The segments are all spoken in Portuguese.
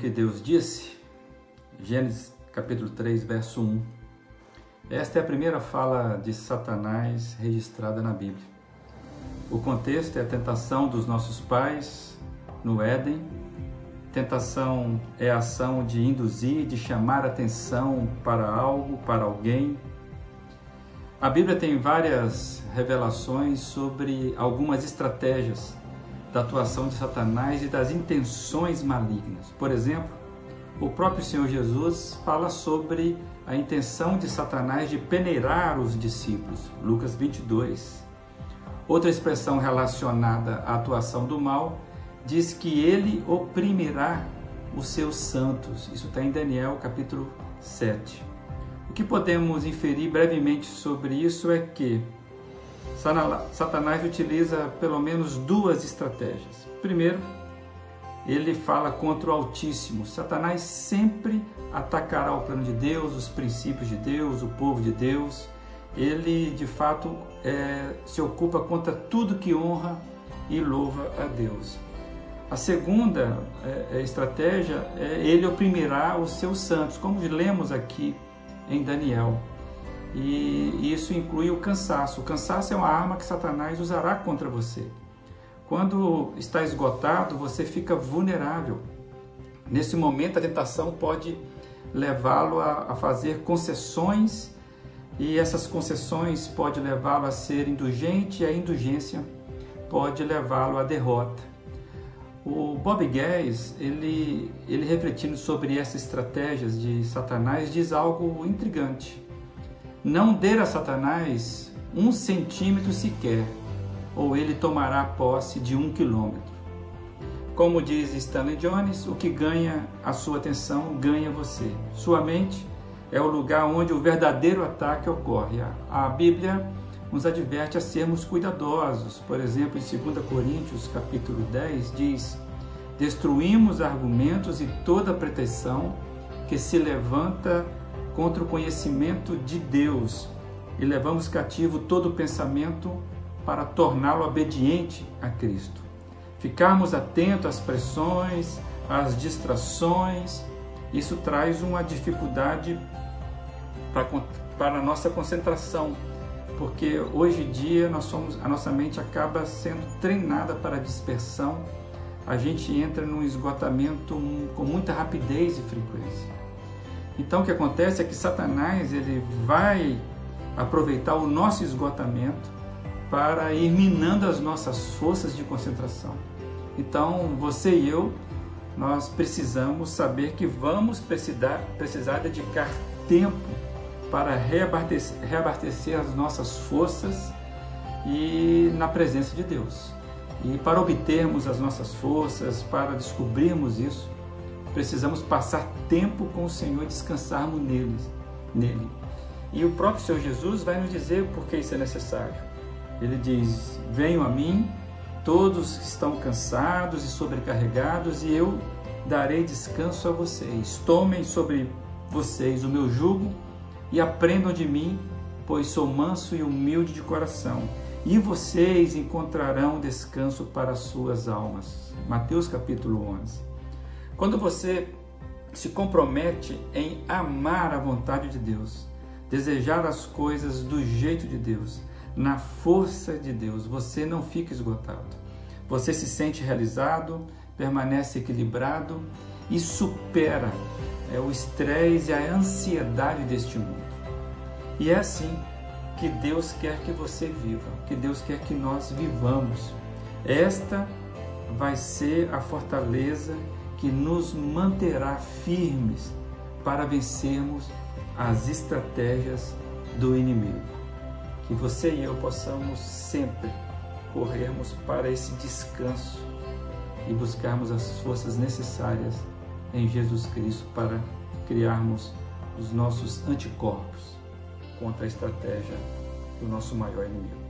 Que Deus disse? Gênesis capítulo 3, verso 1. Esta é a primeira fala de Satanás registrada na Bíblia. O contexto é a tentação dos nossos pais no Éden. Tentação é a ação de induzir, de chamar atenção para algo, para alguém. A Bíblia tem várias revelações sobre algumas estratégias da atuação de Satanás e das intenções malignas. Por exemplo, o próprio Senhor Jesus fala sobre a intenção de Satanás de peneirar os discípulos. Lucas 22. Outra expressão relacionada à atuação do mal diz que ele oprimirá os seus santos. Isso está em Daniel capítulo 7. O que podemos inferir brevemente sobre isso é que Satanás utiliza pelo menos duas estratégias. Primeiro, ele fala contra o Altíssimo. Satanás sempre atacará o plano de Deus, os princípios de Deus, o povo de Deus. Ele, de fato, é, se ocupa contra tudo que honra e louva a Deus. A segunda é, é estratégia é ele oprimirá os seus santos, como lemos aqui em Daniel e isso inclui o cansaço. O cansaço é uma arma que Satanás usará contra você. Quando está esgotado, você fica vulnerável. Nesse momento, a tentação pode levá-lo a, fazer concessões e essas concessões pode levá-lo a ser indulgente e a indulgência pode levá-lo à derrota. O Bob Guedes, ele, ele refletindo sobre essas estratégias de Satanás, diz algo intrigante. Não dê a Satanás um centímetro sequer, ou ele tomará posse de um quilômetro. Como diz Stanley Jones, o que ganha a sua atenção ganha você. Sua mente é o lugar onde o verdadeiro ataque ocorre. A Bíblia nos adverte a sermos cuidadosos. Por exemplo, em 2 Coríntios, capítulo 10, diz: "Destruímos argumentos e toda pretensão que se levanta contra o conhecimento de Deus e levamos cativo todo pensamento para torná-lo obediente a Cristo. Ficarmos atentos às pressões, às distrações, isso traz uma dificuldade para, para a nossa concentração, porque hoje em dia nós somos, a nossa mente acaba sendo treinada para a dispersão, a gente entra num esgotamento com muita rapidez e frequência. Então o que acontece é que Satanás ele vai aproveitar o nosso esgotamento para ir minando as nossas forças de concentração. Então você e eu nós precisamos saber que vamos precisar, precisar dedicar tempo para reabastecer, reabastecer as nossas forças e na presença de Deus. E para obtermos as nossas forças, para descobrirmos isso, precisamos passar tempo com o Senhor e descansarmos nele, nele. E o próprio Senhor Jesus vai nos dizer por que isso é necessário. Ele diz: Venham a mim, todos que estão cansados e sobrecarregados, e eu darei descanso a vocês. Tomem sobre vocês o meu jugo e aprendam de mim, pois sou manso e humilde de coração, e vocês encontrarão descanso para as suas almas. Mateus capítulo 11. Quando você se compromete em amar a vontade de Deus, desejar as coisas do jeito de Deus, na força de Deus, você não fica esgotado. Você se sente realizado, permanece equilibrado e supera é, o estresse e a ansiedade deste mundo. E é assim que Deus quer que você viva, que Deus quer que nós vivamos. Esta vai ser a fortaleza que nos manterá firmes para vencermos as estratégias do inimigo. Que você e eu possamos sempre corrermos para esse descanso e buscarmos as forças necessárias em Jesus Cristo para criarmos os nossos anticorpos contra a estratégia do nosso maior inimigo.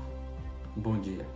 Bom dia.